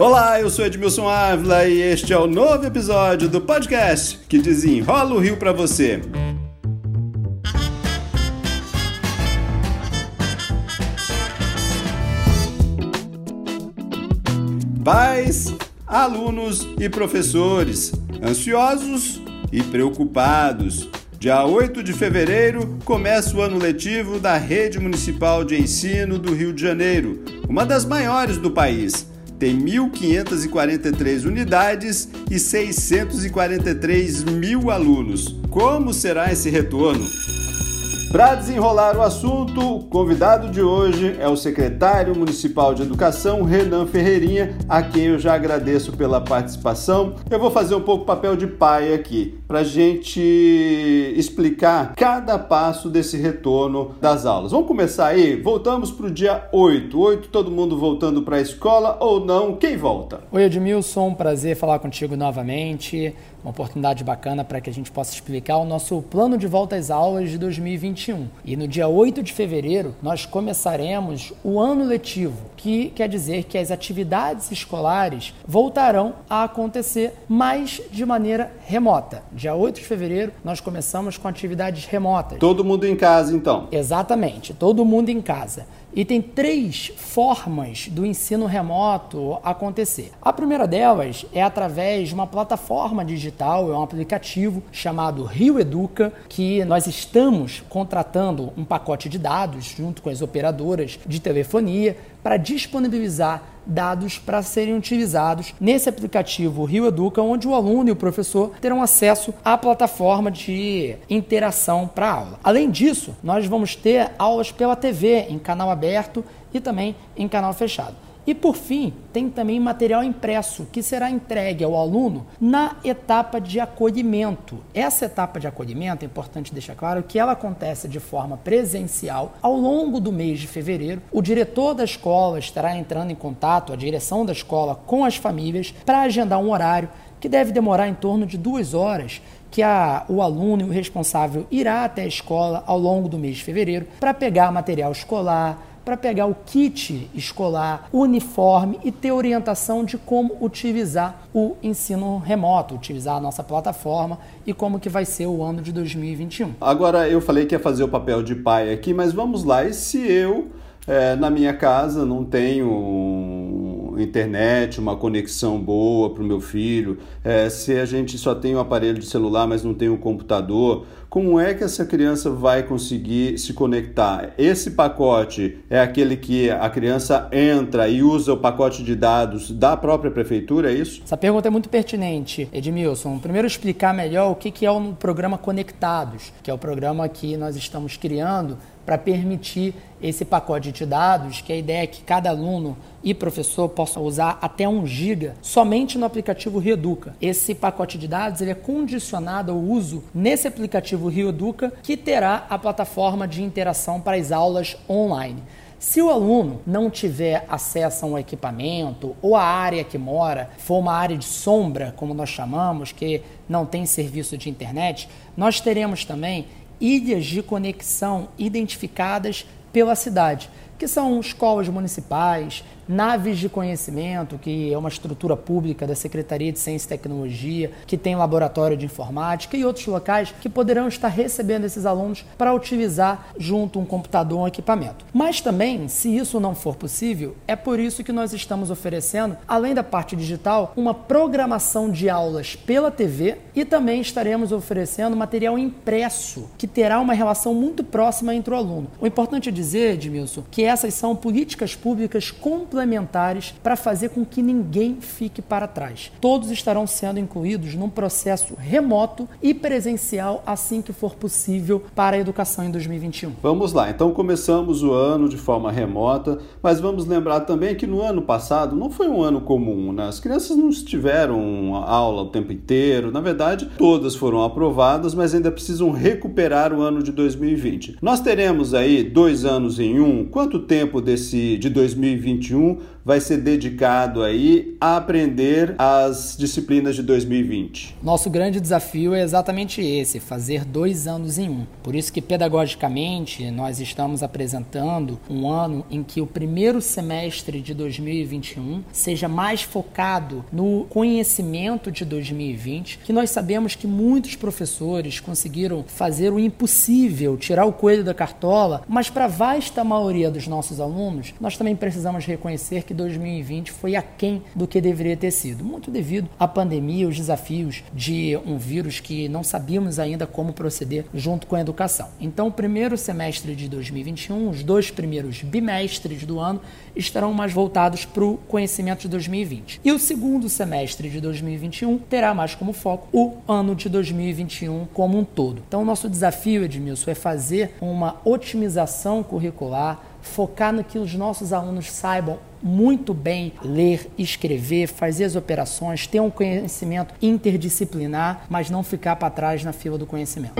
Olá, eu sou Edmilson Ávila e este é o novo episódio do podcast que desenrola o Rio para você. Pais, alunos e professores, ansiosos e preocupados. Dia 8 de fevereiro começa o ano letivo da Rede Municipal de Ensino do Rio de Janeiro, uma das maiores do país. Tem 1.543 unidades e 643 mil alunos. Como será esse retorno? Para desenrolar o assunto, o convidado de hoje é o secretário municipal de Educação, Renan Ferreirinha, a quem eu já agradeço pela participação. Eu vou fazer um pouco papel de pai aqui, para a gente explicar cada passo desse retorno das aulas. Vamos começar aí? Voltamos para o dia 8. 8, todo mundo voltando para a escola ou não? Quem volta? Oi, Edmilson, prazer falar contigo novamente uma oportunidade bacana para que a gente possa explicar o nosso plano de volta às aulas de 2021. E no dia 8 de fevereiro, nós começaremos o ano letivo, que quer dizer que as atividades escolares voltarão a acontecer, mas de maneira remota. Dia 8 de fevereiro, nós começamos com atividades remotas. Todo mundo em casa, então? Exatamente, todo mundo em casa. E tem três formas do ensino remoto acontecer. A primeira delas é através de uma plataforma digital, é um aplicativo chamado Rio Educa, que nós estamos contratando um pacote de dados junto com as operadoras de telefonia para disponibilizar dados para serem utilizados nesse aplicativo Rio Educa, onde o aluno e o professor terão acesso à plataforma de interação para aula. Além disso, nós vamos ter aulas pela TV em canal aberto e também em canal fechado. E por fim, tem também material impresso que será entregue ao aluno na etapa de acolhimento. Essa etapa de acolhimento, é importante deixar claro que ela acontece de forma presencial ao longo do mês de fevereiro. O diretor da escola estará entrando em contato, a direção da escola, com as famílias para agendar um horário que deve demorar em torno de duas horas que a, o aluno e o responsável irá até a escola ao longo do mês de fevereiro para pegar material escolar, para pegar o kit escolar, o uniforme e ter orientação de como utilizar o ensino remoto, utilizar a nossa plataforma e como que vai ser o ano de 2021. Agora eu falei que ia fazer o papel de pai aqui, mas vamos lá. E se eu é, na minha casa não tenho internet, uma conexão boa para o meu filho, é, se a gente só tem um aparelho de celular, mas não tem um computador, como é que essa criança vai conseguir se conectar? Esse pacote é aquele que a criança entra e usa o pacote de dados da própria prefeitura, é isso? Essa pergunta é muito pertinente, Edmilson. Primeiro explicar melhor o que é o programa Conectados, que é o programa que nós estamos criando para permitir esse pacote de dados, que a ideia é que cada aluno e professor possa usar até 1 GB somente no aplicativo Reeduca. Esse pacote de dados ele é condicionado ao uso nesse aplicativo Reeduca, que terá a plataforma de interação para as aulas online. Se o aluno não tiver acesso a um equipamento ou a área que mora for uma área de sombra, como nós chamamos, que não tem serviço de internet, nós teremos também ilhas de conexão identificadas pela cidade, que são escolas municipais, Naves de Conhecimento, que é uma estrutura pública da Secretaria de Ciência e Tecnologia, que tem laboratório de informática e outros locais que poderão estar recebendo esses alunos para utilizar junto um computador, um equipamento. Mas também, se isso não for possível, é por isso que nós estamos oferecendo, além da parte digital, uma programação de aulas pela TV e também estaremos oferecendo material impresso, que terá uma relação muito próxima entre o aluno. O importante é dizer, Edmilson, que essas são políticas públicas complementares complementares para fazer com que ninguém fique para trás. Todos estarão sendo incluídos num processo remoto e presencial assim que for possível para a educação em 2021. Vamos lá, então começamos o ano de forma remota, mas vamos lembrar também que no ano passado não foi um ano comum, né? As crianças não estiveram aula o tempo inteiro, na verdade, todas foram aprovadas, mas ainda precisam recuperar o ano de 2020. Nós teremos aí dois anos em um, quanto tempo desse de 2021 nenhum vai ser dedicado aí a aprender as disciplinas de 2020? Nosso grande desafio é exatamente esse, fazer dois anos em um. Por isso que pedagogicamente nós estamos apresentando um ano em que o primeiro semestre de 2021 seja mais focado no conhecimento de 2020, que nós sabemos que muitos professores conseguiram fazer o impossível, tirar o coelho da cartola, mas para a vasta maioria dos nossos alunos, nós também precisamos reconhecer que 2020 foi aquém do que deveria ter sido, muito devido à pandemia, os desafios de um vírus que não sabíamos ainda como proceder junto com a educação. Então, o primeiro semestre de 2021, os dois primeiros bimestres do ano estarão mais voltados para o conhecimento de 2020. E o segundo semestre de 2021 terá mais como foco o ano de 2021 como um todo. Então, nosso desafio, Edmilson, é fazer uma otimização curricular, focar no que os nossos alunos saibam muito bem ler, escrever, fazer as operações, ter um conhecimento interdisciplinar, mas não ficar para trás na fila do conhecimento.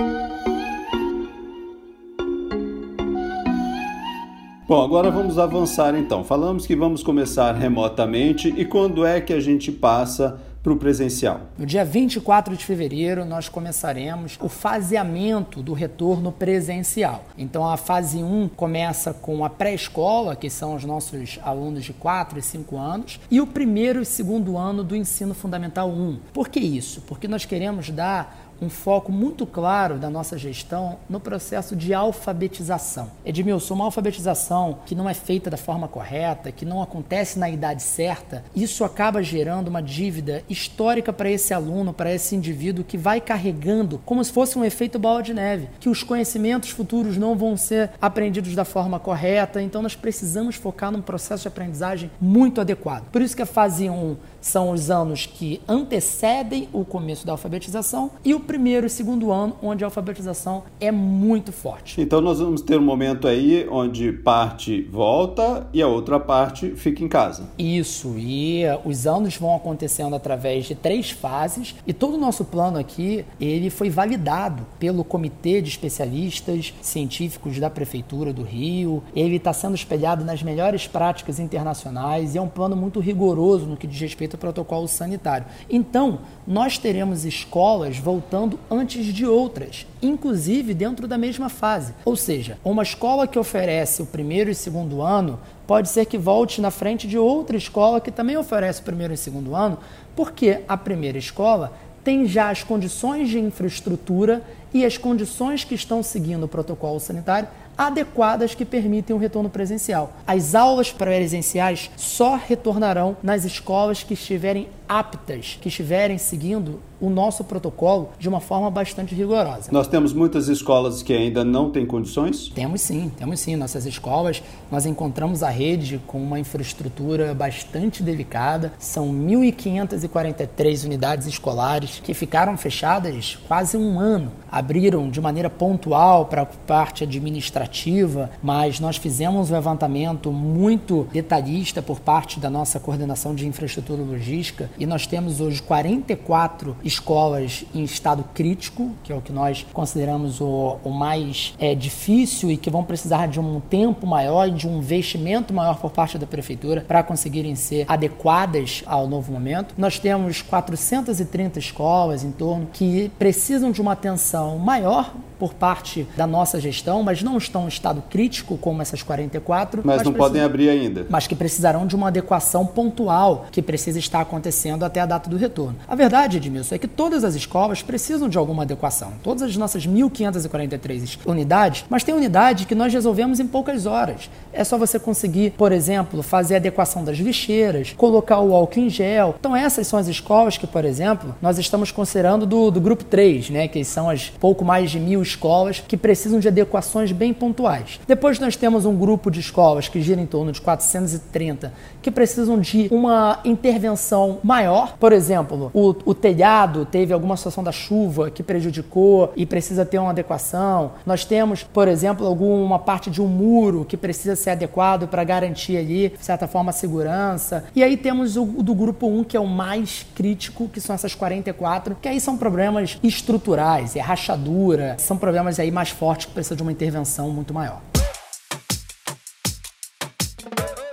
Bom, agora vamos avançar então. Falamos que vamos começar remotamente e quando é que a gente passa para o presencial? No dia 24 de fevereiro, nós começaremos o faseamento do retorno presencial. Então, a fase 1 começa com a pré-escola, que são os nossos alunos de 4 e 5 anos, e o primeiro e segundo ano do ensino fundamental 1. Por que isso? Porque nós queremos dar um foco muito claro da nossa gestão no processo de alfabetização. Edmilson, uma alfabetização que não é feita da forma correta, que não acontece na idade certa, isso acaba gerando uma dívida histórica para esse aluno, para esse indivíduo que vai carregando como se fosse um efeito bola de neve, que os conhecimentos futuros não vão ser aprendidos da forma correta, então nós precisamos focar num processo de aprendizagem muito adequado. Por isso que a fase 1 são os anos que antecedem o começo da alfabetização e o primeiro e segundo ano, onde a alfabetização é muito forte. Então nós vamos ter um momento aí onde parte volta e a outra parte fica em casa. Isso, e os anos vão acontecendo através de três fases e todo o nosso plano aqui, ele foi validado pelo comitê de especialistas científicos da prefeitura do Rio. Ele está sendo espelhado nas melhores práticas internacionais e é um plano muito rigoroso no que diz respeito ao protocolo sanitário. Então, nós teremos escolas voltando antes de outras, inclusive dentro da mesma fase. Ou seja, uma escola que oferece o primeiro e segundo ano pode ser que volte na frente de outra escola que também oferece o primeiro e segundo ano, porque a primeira escola tem já as condições de infraestrutura e as condições que estão seguindo o protocolo sanitário adequadas que permitem o retorno presencial. As aulas presenciais só retornarão nas escolas que estiverem aptas, que estiverem seguindo o nosso protocolo de uma forma bastante rigorosa. Nós temos muitas escolas que ainda não têm condições? Temos sim, temos sim. Nossas escolas, nós encontramos a rede com uma infraestrutura bastante delicada. São 1.543 unidades escolares que ficaram fechadas quase um ano. Abriram de maneira pontual para a parte administrativa, mas nós fizemos um levantamento muito detalhista por parte da nossa coordenação de infraestrutura logística e nós temos hoje 44 escolas em estado crítico, que é o que nós consideramos o, o mais é, difícil e que vão precisar de um tempo maior e de um investimento maior por parte da prefeitura para conseguirem ser adequadas ao novo momento. Nós temos 430 escolas em torno que precisam de uma atenção maior por parte da nossa gestão, mas não estão em estado crítico como essas 44. Mas, mas não podem abrir ainda. Mas que precisarão de uma adequação pontual que precisa estar acontecendo até a data do retorno. A verdade, Edmilson, é que todas as escolas precisam de alguma adequação. Todas as nossas 1.543 unidades, mas tem unidade que nós resolvemos em poucas horas. É só você conseguir, por exemplo, fazer a adequação das lixeiras, colocar o álcool em gel. Então essas são as escolas que, por exemplo, nós estamos considerando do, do grupo 3, né, que são as pouco mais de mil escolas que precisam de adequações bem pontuais. Depois nós temos um grupo de escolas que gira em torno de 430 que precisam de uma intervenção maior. Por exemplo, o, o telhado teve alguma situação da chuva que prejudicou e precisa ter uma adequação. Nós temos, por exemplo, alguma parte de um muro que precisa ser adequado para garantir ali, de certa forma, a segurança. E aí temos o, o do grupo 1, que é o mais crítico, que são essas 44, que aí são problemas estruturais, é rachadura, são problemas aí mais fortes que precisam de uma intervenção muito maior.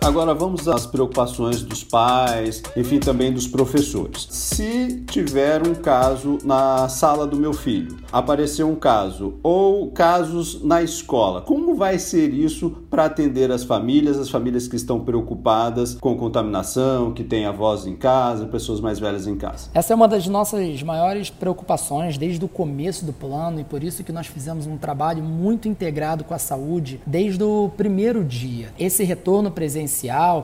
Agora vamos às preocupações dos pais, enfim, também dos professores. Se tiver um caso na sala do meu filho, apareceu um caso, ou casos na escola, como vai ser isso para atender as famílias, as famílias que estão preocupadas com contaminação, que têm avós em casa, pessoas mais velhas em casa? Essa é uma das nossas maiores preocupações desde o começo do plano e por isso que nós fizemos um trabalho muito integrado com a saúde desde o primeiro dia. Esse retorno presencial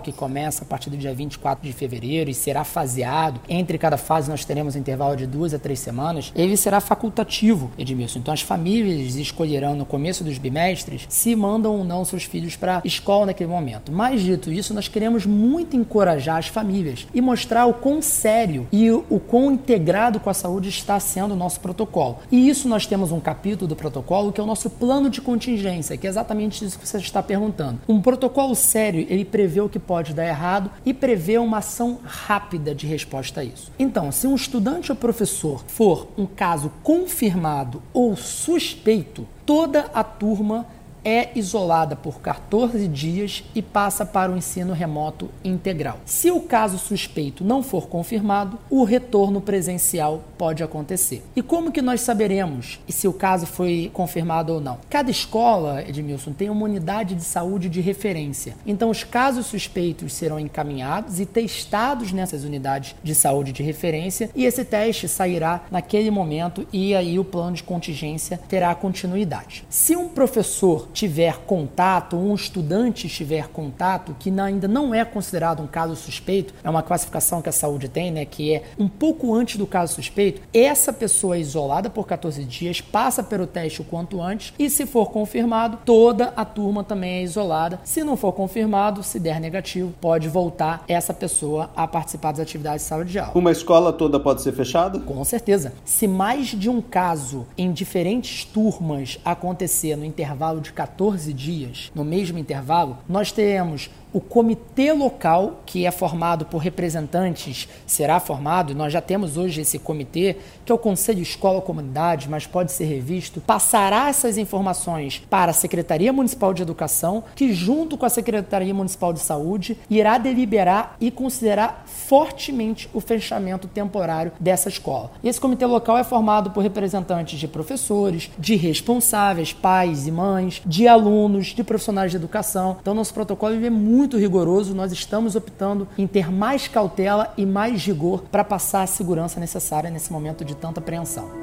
que começa a partir do dia 24 de fevereiro e será faseado. Entre cada fase nós teremos um intervalo de duas a três semanas. Ele será facultativo, Edmilson. Então as famílias escolherão no começo dos bimestres se mandam ou não seus filhos para a escola naquele momento. Mais dito isso, nós queremos muito encorajar as famílias e mostrar o quão sério e o quão integrado com a saúde está sendo o nosso protocolo. E isso nós temos um capítulo do protocolo que é o nosso plano de contingência, que é exatamente isso que você está perguntando. Um protocolo sério, ele prevê o que pode dar errado e prevê uma ação rápida de resposta a isso. Então, se um estudante ou professor for um caso confirmado ou suspeito, toda a turma é isolada por 14 dias e passa para o ensino remoto integral. Se o caso suspeito não for confirmado, o retorno presencial pode acontecer. E como que nós saberemos se o caso foi confirmado ou não? Cada escola, Edmilson, tem uma unidade de saúde de referência. Então, os casos suspeitos serão encaminhados e testados nessas unidades de saúde de referência e esse teste sairá naquele momento e aí o plano de contingência terá continuidade. Se um professor tiver contato, um estudante tiver contato, que ainda não é considerado um caso suspeito, é uma classificação que a saúde tem, né, que é um pouco antes do caso suspeito, essa pessoa é isolada por 14 dias, passa pelo teste o quanto antes e, se for confirmado, toda a turma também é isolada. Se não for confirmado, se der negativo, pode voltar essa pessoa a participar das atividades de sala de aula. Uma escola toda pode ser fechada? Com certeza. Se mais de um caso em diferentes turmas acontecer no intervalo de 14 dias, no mesmo intervalo, nós teremos o comitê local, que é formado por representantes, será formado, nós já temos hoje esse comitê, que é o Conselho Escola Comunidade, mas pode ser revisto, passará essas informações para a Secretaria Municipal de Educação, que junto com a Secretaria Municipal de Saúde irá deliberar e considerar fortemente o fechamento temporário dessa escola. Esse comitê local é formado por representantes de professores, de responsáveis, pais e mães, de alunos, de profissionais de educação. Então nosso protocolo é muito muito rigoroso, nós estamos optando em ter mais cautela e mais rigor para passar a segurança necessária nesse momento de tanta apreensão.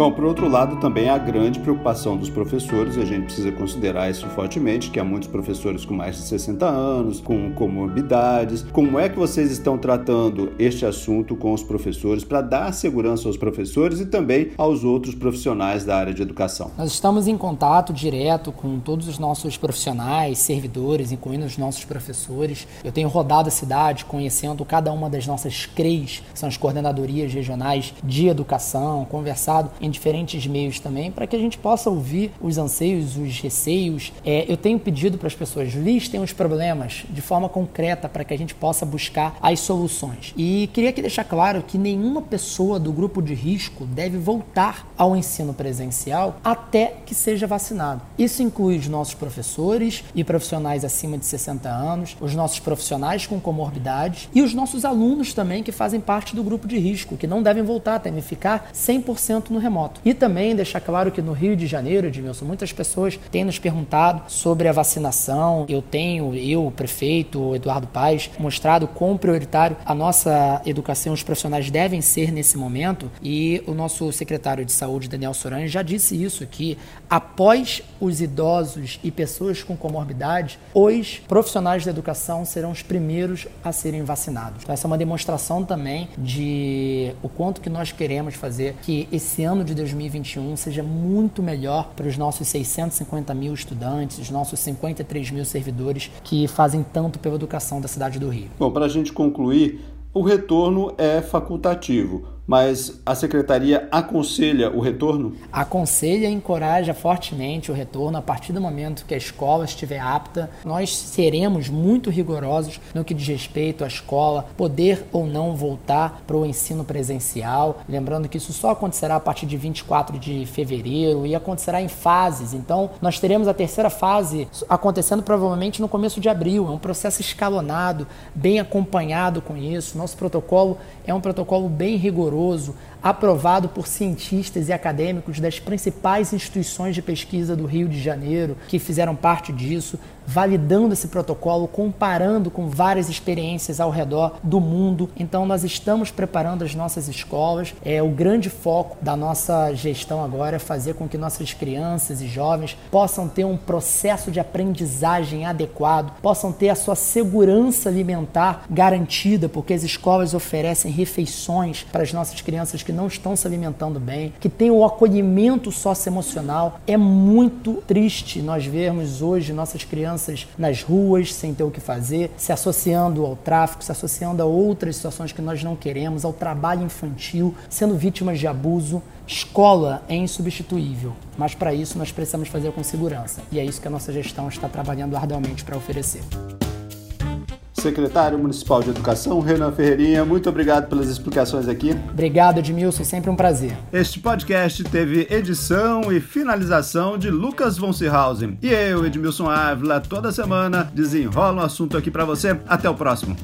Bom, por outro lado, também há grande preocupação dos professores, e a gente precisa considerar isso fortemente, que há muitos professores com mais de 60 anos, com comorbidades. Como é que vocês estão tratando este assunto com os professores para dar segurança aos professores e também aos outros profissionais da área de educação? Nós estamos em contato direto com todos os nossos profissionais, servidores, incluindo os nossos professores. Eu tenho rodado a cidade conhecendo cada uma das nossas CREs, que são as coordenadorias regionais de educação, conversado em diferentes meios também, para que a gente possa ouvir os anseios, os receios. É, eu tenho pedido para as pessoas listem os problemas de forma concreta para que a gente possa buscar as soluções. E queria aqui deixar claro que nenhuma pessoa do grupo de risco deve voltar ao ensino presencial até que seja vacinado. Isso inclui os nossos professores e profissionais acima de 60 anos, os nossos profissionais com comorbidades e os nossos alunos também que fazem parte do grupo de risco, que não devem voltar, devem ficar 100% no remoto remoto. E também deixar claro que no Rio de Janeiro, Edmilson, muitas pessoas têm nos perguntado sobre a vacinação. Eu tenho, eu, o prefeito Eduardo Paes, mostrado quão prioritário a nossa educação, os profissionais devem ser nesse momento. E o nosso secretário de saúde, Daniel Soran, já disse isso, que após os idosos e pessoas com comorbidade, os profissionais da educação serão os primeiros a serem vacinados. Então, essa é uma demonstração também de o quanto que nós queremos fazer que esse ano ano de 2021 seja muito melhor para os nossos 650 mil estudantes, os nossos 53 mil servidores que fazem tanto pela educação da cidade do Rio. Bom, para a gente concluir, o retorno é facultativo mas a secretaria aconselha o retorno? Aconselha e encoraja fortemente o retorno a partir do momento que a escola estiver apta. Nós seremos muito rigorosos no que diz respeito à escola poder ou não voltar para o ensino presencial. Lembrando que isso só acontecerá a partir de 24 de fevereiro e acontecerá em fases. Então, nós teremos a terceira fase acontecendo provavelmente no começo de abril. É um processo escalonado, bem acompanhado com isso. Nosso protocolo é um protocolo bem rigoroso, maravilhoso, aprovado por cientistas e acadêmicos das principais instituições de pesquisa do Rio de Janeiro, que fizeram parte disso, validando esse protocolo, comparando com várias experiências ao redor do mundo. Então, nós estamos preparando as nossas escolas. É o grande foco da nossa gestão agora é fazer com que nossas crianças e jovens possam ter um processo de aprendizagem adequado, possam ter a sua segurança alimentar garantida, porque as escolas oferecem refeições para as nossas crianças que não estão se alimentando bem, que tem o acolhimento socioemocional. É muito triste nós vermos hoje nossas crianças nas ruas sem ter o que fazer, se associando ao tráfico, se associando a outras situações que nós não queremos, ao trabalho infantil, sendo vítimas de abuso. Escola é insubstituível, mas para isso nós precisamos fazer com segurança. E é isso que a nossa gestão está trabalhando arduamente para oferecer. Secretário Municipal de Educação, Renan Ferreirinha, muito obrigado pelas explicações aqui. Obrigado, Edmilson, sempre um prazer. Este podcast teve edição e finalização de Lucas von Seehausen. E eu, Edmilson Ávila, toda semana desenrola um assunto aqui para você. Até o próximo.